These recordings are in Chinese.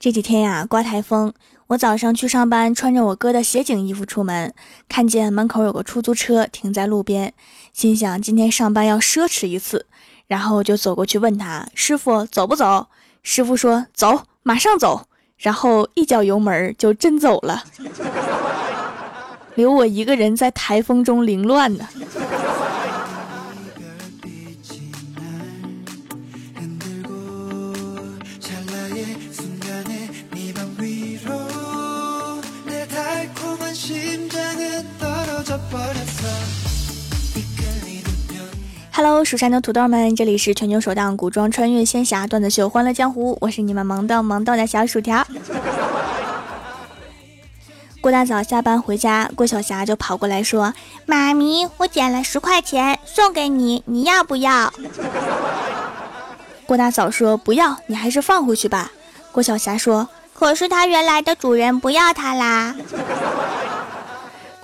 这几天呀，刮台风，我早上去上班，穿着我哥的协警衣服出门，看见门口有个出租车停在路边，心想今天上班要奢侈一次，然后就走过去问他师傅走不走？师傅说走，马上走，然后一脚油门就真走了，留我一个人在台风中凌乱呢。Hello，蜀山的土豆们，这里是全球首档古装穿越仙侠段子秀《欢乐江湖》，我是你们萌到萌到的小薯条。郭大嫂下班回家，郭晓霞就跑过来说：“妈咪，我捡了十块钱，送给你，你要不要？”郭大嫂说：“不要，你还是放回去吧。”郭晓霞说：“可是它原来的主人不要它啦。”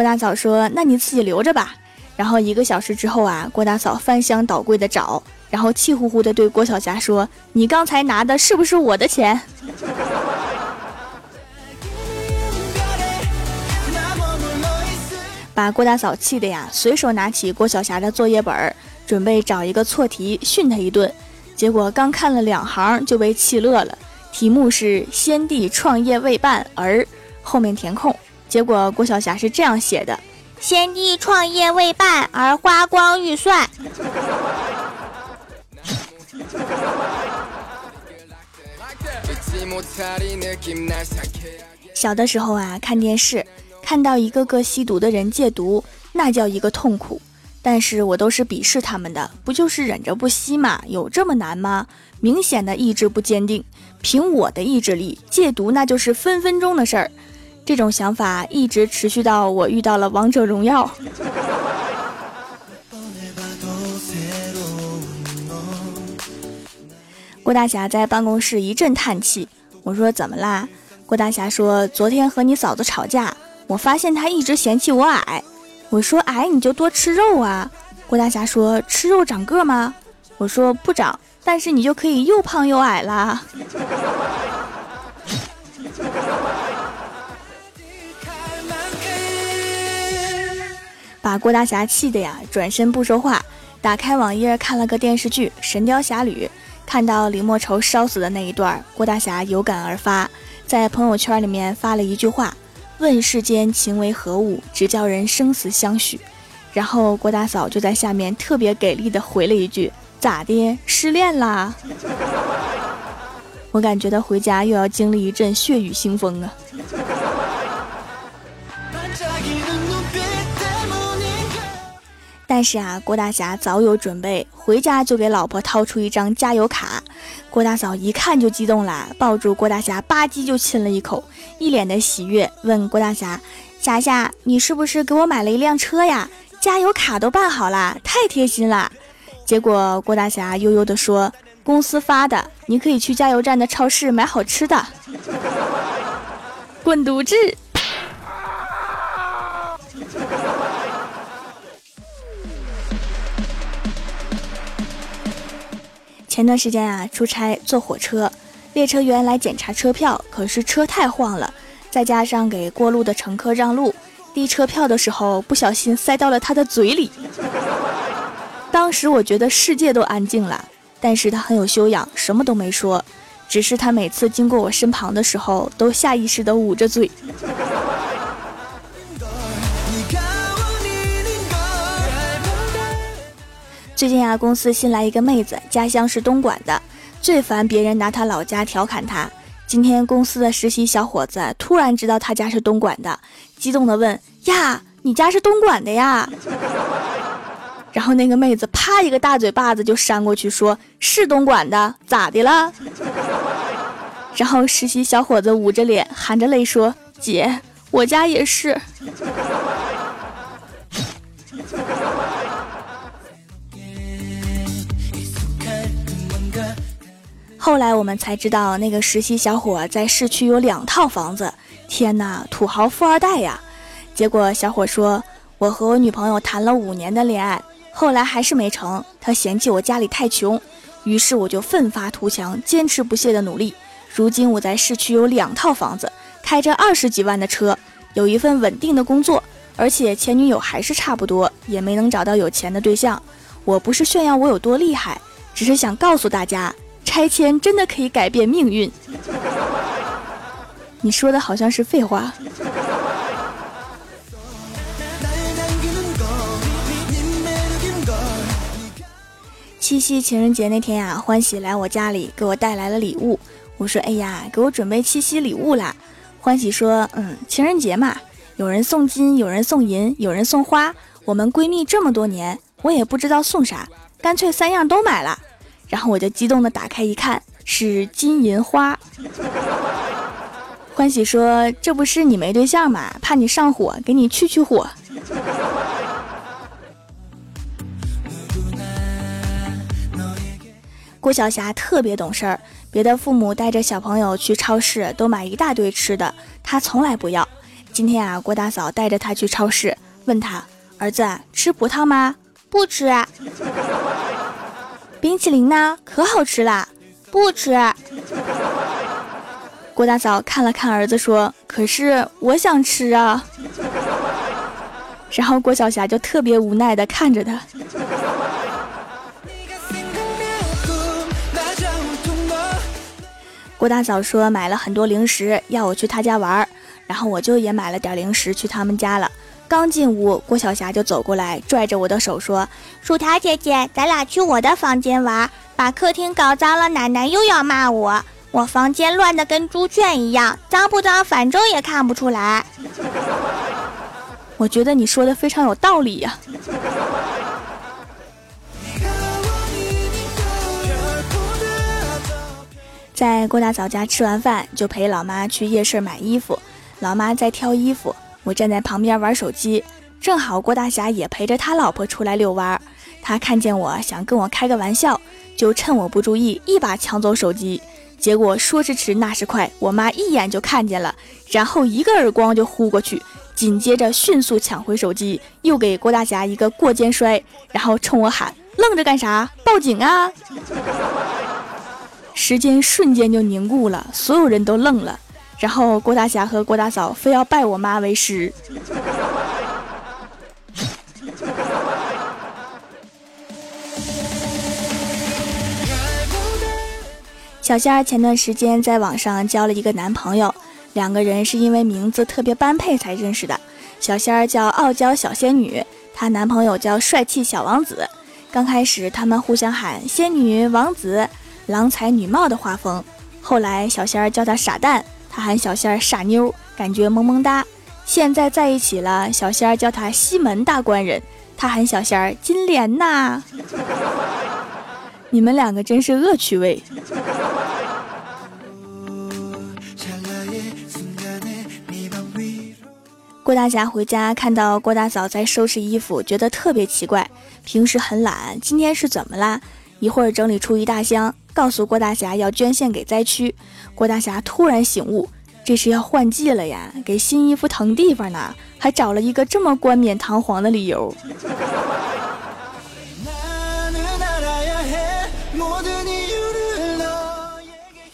郭大嫂说：“那你自己留着吧。”然后一个小时之后啊，郭大嫂翻箱倒柜的找，然后气呼呼的对郭晓霞说：“你刚才拿的是不是我的钱？” 把郭大嫂气的呀，随手拿起郭晓霞的作业本，准备找一个错题训她一顿。结果刚看了两行就被气乐了，题目是“先帝创业未半而”，后面填空。结果郭晓霞是这样写的。先帝创业未半而花光预算。小的时候啊，看电视看到一个个吸毒的人戒毒，那叫一个痛苦。但是我都是鄙视他们的，不就是忍着不吸嘛？有这么难吗？明显的意志不坚定。凭我的意志力，戒毒那就是分分钟的事儿。这种想法一直持续到我遇到了王者荣耀。郭大侠在办公室一阵叹气，我说怎么啦？郭大侠说昨天和你嫂子吵架，我发现她一直嫌弃我矮。我说矮你就多吃肉啊。郭大侠说吃肉长个吗？我说不长，但是你就可以又胖又矮啦。把郭大侠气的呀，转身不说话，打开网页看了个电视剧《神雕侠侣》，看到李莫愁烧死的那一段，郭大侠有感而发，在朋友圈里面发了一句话：“问世间情为何物，只叫人生死相许。”然后郭大嫂就在下面特别给力的回了一句：“咋的，失恋啦？” 我感觉他回家又要经历一阵血雨腥风啊。但是啊，郭大侠早有准备，回家就给老婆掏出一张加油卡。郭大嫂一看就激动了，抱住郭大侠吧唧就亲了一口，一脸的喜悦，问郭大侠：“侠侠，你是不是给我买了一辆车呀？加油卡都办好了，太贴心了。”结果郭大侠悠悠地说：“公司发的，你可以去加油站的超市买好吃的。”滚犊子！前段时间啊，出差坐火车，列车员来检查车票，可是车太晃了，再加上给过路的乘客让路，递车票的时候不小心塞到了他的嘴里。当时我觉得世界都安静了，但是他很有修养，什么都没说，只是他每次经过我身旁的时候，都下意识的捂着嘴。最近啊，公司新来一个妹子，家乡是东莞的，最烦别人拿她老家调侃她。今天公司的实习小伙子突然知道她家是东莞的，激动的问：“呀，你家是东莞的呀？”然后那个妹子啪一个大嘴巴子就扇过去，说：“是东莞的，咋的了？”然后实习小伙子捂着脸，含着泪说：“姐，我家也是。”后来我们才知道，那个实习小伙在市区有两套房子。天哪，土豪富二代呀！结果小伙说：“我和我女朋友谈了五年的恋爱，后来还是没成。他嫌弃我家里太穷，于是我就奋发图强，坚持不懈的努力。如今我在市区有两套房子，开着二十几万的车，有一份稳定的工作，而且前女友还是差不多，也没能找到有钱的对象。我不是炫耀我有多厉害，只是想告诉大家，拆迁真的可以改变命运。你说的好像是废话。七夕情人节那天呀，欢喜来我家里给我带来了礼物。我说：“哎呀，给我准备七夕礼物啦！”欢喜说：“嗯，情人节嘛，有人送金，有人送银，有人送花。我们闺蜜这么多年，我也不知道送啥，干脆三样都买了。”然后我就激动的打开一看，是金银花。欢喜说：“这不是你没对象吗？怕你上火，给你去去火。”郭晓霞特别懂事儿，别的父母带着小朋友去超市都买一大堆吃的，她从来不要。今天啊，郭大嫂带着她去超市，问他儿子吃葡萄吗？不吃。啊 冰淇淋呢？可好吃了，不吃。郭大嫂看了看儿子，说：“可是我想吃啊。”然后郭晓霞就特别无奈的看着他。郭大嫂说买了很多零食，要我去她家玩儿，然后我就也买了点零食去他们家了。刚进屋，郭晓霞就走过来，拽着我的手说：“薯条姐姐，咱俩去我的房间玩，把客厅搞脏了，奶奶又要骂我。我房间乱的跟猪圈一样，脏不脏反正也看不出来。”我觉得你说的非常有道理呀。在郭大嫂家吃完饭，就陪老妈去夜市买衣服。老妈在挑衣服，我站在旁边玩手机。正好郭大侠也陪着他老婆出来遛弯儿。他看见我想跟我开个玩笑，就趁我不注意，一把抢走手机。结果说时迟那时快，我妈一眼就看见了，然后一个耳光就呼过去，紧接着迅速抢回手机，又给郭大侠一个过肩摔，然后冲我喊：“愣着干啥？报警啊！” 时间瞬间就凝固了，所有人都愣了。然后郭大侠和郭大嫂非要拜我妈为师。小仙儿前段时间在网上交了一个男朋友，两个人是因为名字特别般配才认识的。小仙儿叫傲娇小仙女，她男朋友叫帅气小王子。刚开始他们互相喊仙女、王子。郎才女貌的画风，后来小仙儿叫他傻蛋，他喊小仙儿傻妞，感觉萌萌哒。现在在一起了，小仙儿叫他西门大官人，他喊小仙儿金莲呐。你们两个真是恶趣味。郭大侠回家看到郭大嫂在收拾衣服，觉得特别奇怪，平时很懒，今天是怎么啦？一会儿整理出一大箱。告诉郭大侠要捐献给灾区，郭大侠突然醒悟，这是要换季了呀，给新衣服腾地方呢，还找了一个这么冠冕堂皇的理由。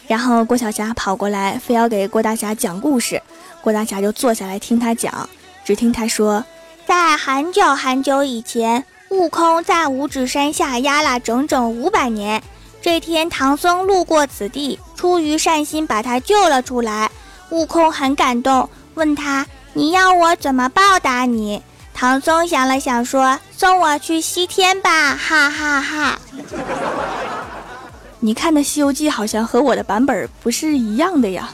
然后郭晓霞跑过来，非要给郭大侠讲故事，郭大侠就坐下来听他讲。只听他说，在很久很久以前，悟空在五指山下压了整整五百年。这天，唐僧路过此地，出于善心把他救了出来。悟空很感动，问他：“你要我怎么报答你？”唐僧想了想，说：“送我去西天吧！”哈哈哈。你看的《西游记》好像和我的版本不是一样的呀。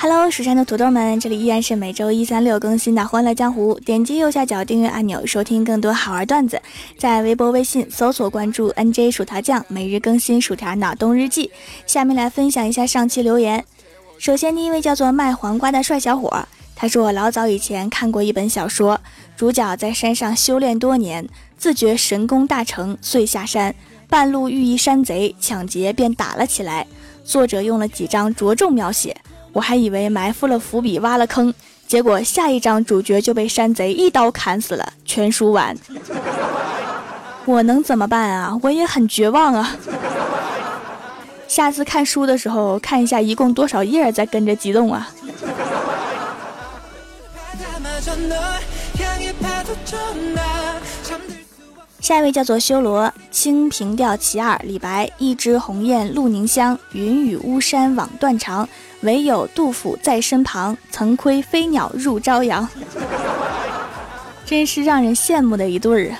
Hello，蜀山的土豆们，这里依然是每周一、三、六更新的《欢乐江湖》。点击右下角订阅按钮，收听更多好玩段子。在微博、微信搜索关注 “nj 薯条酱”，每日更新薯条脑洞日记。下面来分享一下上期留言。首先，第一位叫做卖黄瓜的帅小伙，他说：“我老早以前看过一本小说，主角在山上修炼多年，自觉神功大成，遂下山，半路遇一山贼抢劫，便打了起来。作者用了几张着重描写。”我还以为埋伏了伏笔，挖了坑，结果下一章主角就被山贼一刀砍死了。全书完，我能怎么办啊？我也很绝望啊。下次看书的时候看一下一共多少页，再跟着激动啊。下一位叫做修罗，《清平调其二》李白：一枝红艳露凝香，云雨巫山枉断肠。唯有杜甫在身旁，曾窥飞鸟入朝阳。真是让人羡慕的一对儿啊！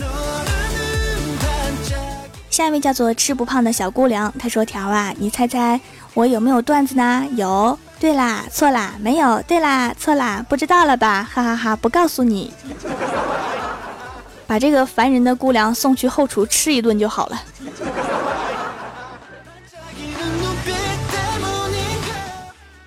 下一位叫做吃不胖的小姑娘，她说：“条啊，你猜猜我有没有段子呢？有，对啦，错啦，没有，对啦，错啦，不知道了吧？哈哈哈，不告诉你，把这个烦人的姑娘送去后厨吃一顿就好了。”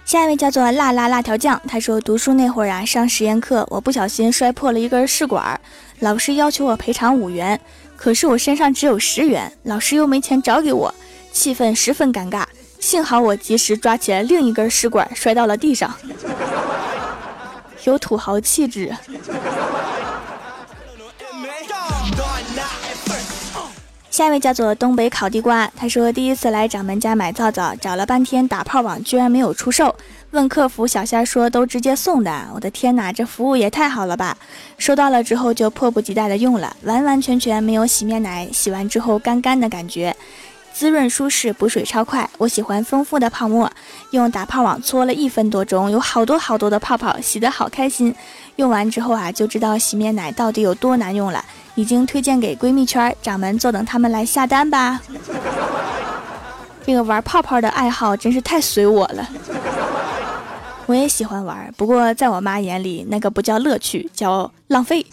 下一位叫做辣辣辣条酱，他说读书那会儿啊，上实验课，我不小心摔破了一根试管，老师要求我赔偿五元。可是我身上只有十元，老师又没钱找给我，气氛十分尴尬。幸好我及时抓起来另一根试管，摔到了地上，有土豪气质。下一位叫做东北烤地瓜，他说第一次来掌门家买皂皂，找了半天打泡网居然没有出售，问客服小仙说都直接送的，我的天哪，这服务也太好了吧！收到了之后就迫不及待的用了，完完全全没有洗面奶洗完之后干干的感觉，滋润舒适，补水超快，我喜欢丰富的泡沫，用打泡网搓了一分多钟，有好多好多的泡泡，洗得好开心，用完之后啊就知道洗面奶到底有多难用了。已经推荐给闺蜜圈，掌门坐等他们来下单吧。这个玩泡泡的爱好真是太随我了，我也喜欢玩，不过在我妈眼里，那个不叫乐趣，叫浪费。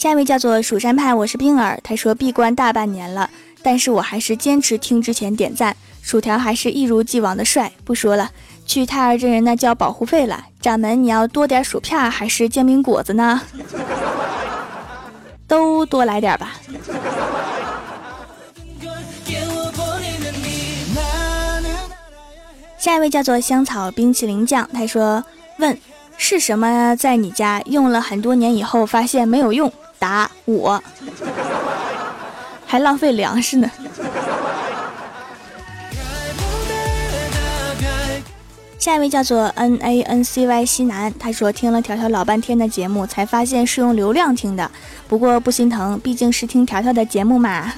下一位叫做蜀山派，我是冰儿。他说闭关大半年了，但是我还是坚持听之前点赞。薯条还是一如既往的帅，不说了。去太二真人那交保护费了，掌门你要多点薯片还是煎饼果子呢？都多来点吧。下一位叫做香草冰淇淋酱，他说：“问是什么在你家用了很多年以后发现没有用？答我，还浪费粮食呢。”下一位叫做 N A N C Y 西南，他说听了条条老半天的节目，才发现是用流量听的，不过不心疼，毕竟是听条条的节目嘛。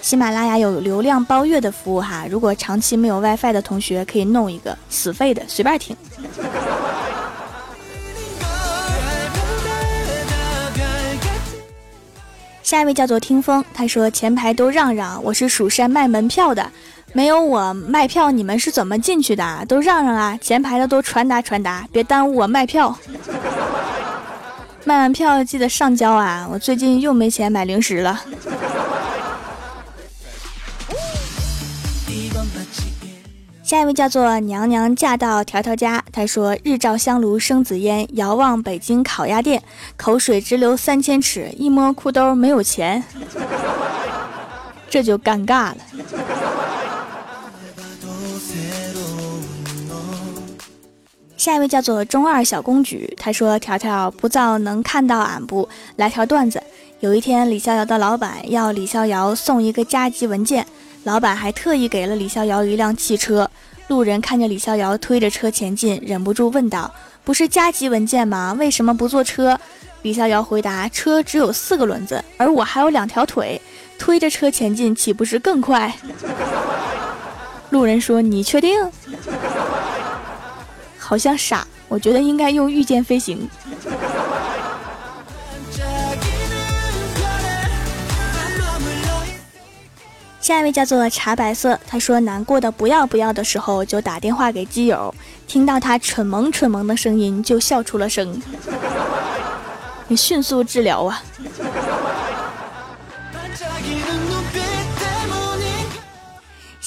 喜马拉雅有流量包月的服务哈，如果长期没有 WiFi 的同学可以弄一个死费的，随便听。下一位叫做听风，他说前排都让让，我是蜀山卖门票的。没有我卖票，你们是怎么进去的？都让让啊！前排的都传达传达，别耽误我卖票。卖完票记得上交啊！我最近又没钱买零食了。下一位叫做娘娘嫁到条条家，她说：“日照香炉生紫烟，遥望北京烤鸭店，口水直流三千尺，一摸裤兜没有钱，这就尴尬了。”下一位叫做中二小公举，他说：“条条不造能看到俺不？来条段子。有一天，李逍遥的老板要李逍遥送一个加急文件，老板还特意给了李逍遥一辆汽车。路人看着李逍遥推着车前进，忍不住问道：‘不是加急文件吗？为什么不坐车？’李逍遥回答：‘车只有四个轮子，而我还有两条腿，推着车前进岂不是更快？’路人说：‘你确定？’”好像傻，我觉得应该用御剑飞行。下一位叫做茶白色，他说难过的不要不要的时候，就打电话给基友，听到他蠢萌蠢萌的声音，就笑出了声。你迅速治疗啊！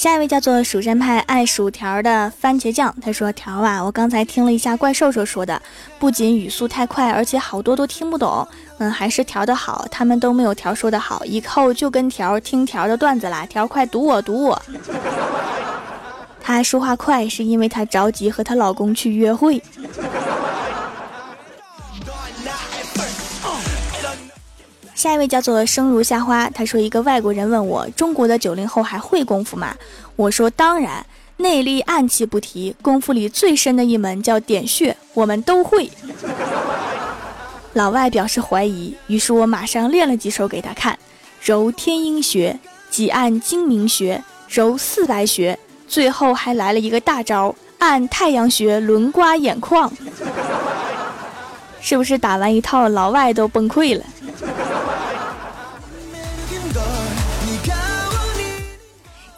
下一位叫做蜀山派爱薯条的番茄酱，他说：“条啊，我刚才听了一下怪兽兽说的，不仅语速太快，而且好多都听不懂。嗯，还是条的好，他们都没有条说的好。以后就跟条听条的段子啦。条快读我读我，她说话快是因为她着急和她老公去约会。下一位叫做生如夏花，他说一个外国人问我，中国的九零后还会功夫吗？我说当然，内力暗器不提，功夫里最深的一门叫点穴，我们都会。老外表示怀疑，于是我马上练了几手给他看，揉天阴穴，几按睛明穴，揉四白穴，最后还来了一个大招，按太阳穴轮刮眼眶。是不是打完一套，老外都崩溃了？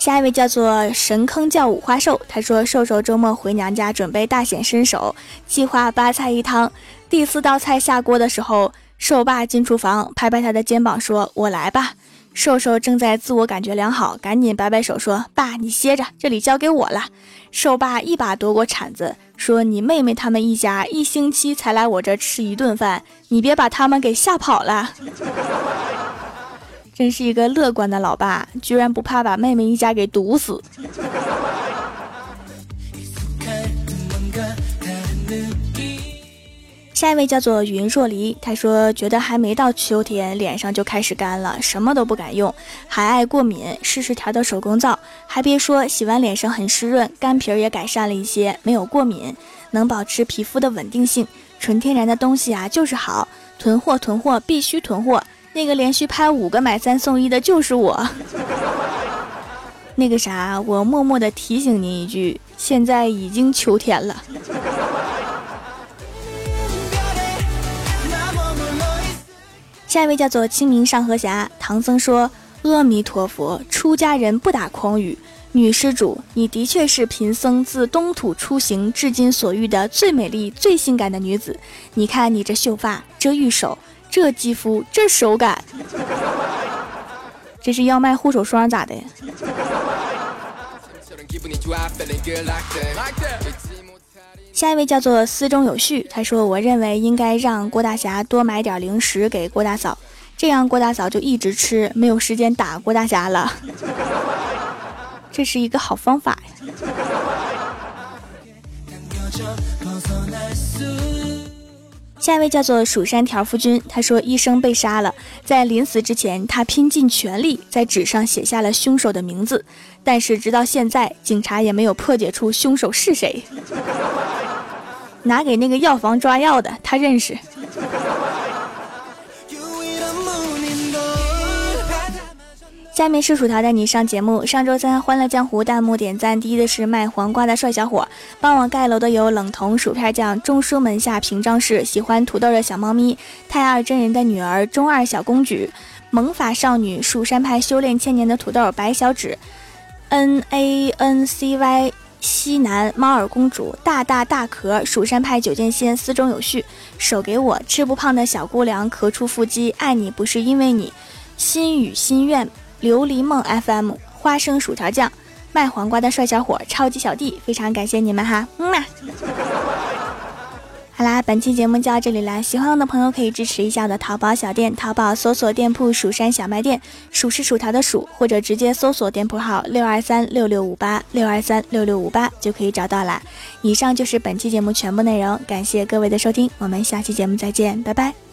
下一位叫做神坑叫五花兽，他说瘦瘦周末回娘家准备大显身手，计划八菜一汤。第四道菜下锅的时候，瘦爸进厨房，拍拍他的肩膀说：“我来吧。”瘦瘦正在自我感觉良好，赶紧摆摆手说：“爸，你歇着，这里交给我了。”瘦爸一把夺过铲子，说：“你妹妹他们一家一星期才来我这吃一顿饭，你别把他们给吓跑了。”真是一个乐观的老爸，居然不怕把妹妹一家给毒死。下一位叫做云若离，他说觉得还没到秋天，脸上就开始干了，什么都不敢用，还爱过敏，试试调的手工皂，还别说，洗完脸上很湿润，干皮儿也改善了一些，没有过敏，能保持皮肤的稳定性，纯天然的东西啊就是好，囤货囤货必须囤货。那个连续拍五个买三送一的就是我。那个啥，我默默的提醒您一句，现在已经秋天了。下一位叫做清明上河峡，唐僧说：“阿弥陀佛，出家人不打诳语。女施主，你的确是贫僧自东土出行至今所遇的最美丽、最性感的女子。你看你这秀发，这玉手。”这肌肤，这手感，这是要卖护手霜咋的？下一位叫做思中有序，他说：“我认为应该让郭大侠多买点零食给郭大嫂，这样郭大嫂就一直吃，没有时间打郭大侠了。这是一个好方法呀。”下一位叫做蜀山条夫君，他说医生被杀了，在临死之前，他拼尽全力在纸上写下了凶手的名字，但是直到现在，警察也没有破解出凶手是谁。拿给那个药房抓药的，他认识。下面是薯条带你上节目。上周三《欢乐江湖》弹幕点赞第一的是卖黄瓜的帅小伙，帮我盖楼的有冷彤、薯片酱、中书门下平章事、喜欢土豆的小猫咪、太二真人的女儿、中二小公举、萌法少女、蜀山派修炼千年的土豆、白小指、N A N C Y 西南猫耳公主、大大大壳、蜀山派九剑仙、丝中有序、手给我吃不胖的小姑娘、咳出腹肌、爱你不是因为你、心语心愿。琉璃梦 FM 花生薯条酱卖黄瓜的帅小伙超级小弟，非常感谢你们哈，嗯嘛。好啦，本期节目就到这里啦，喜欢我的朋友可以支持一下我的淘宝小店，淘宝搜索店铺“蜀山小卖店”，蜀是薯条的蜀，或者直接搜索店铺号六二三六六五八六二三六六五八就可以找到啦。以上就是本期节目全部内容，感谢各位的收听，我们下期节目再见，拜拜。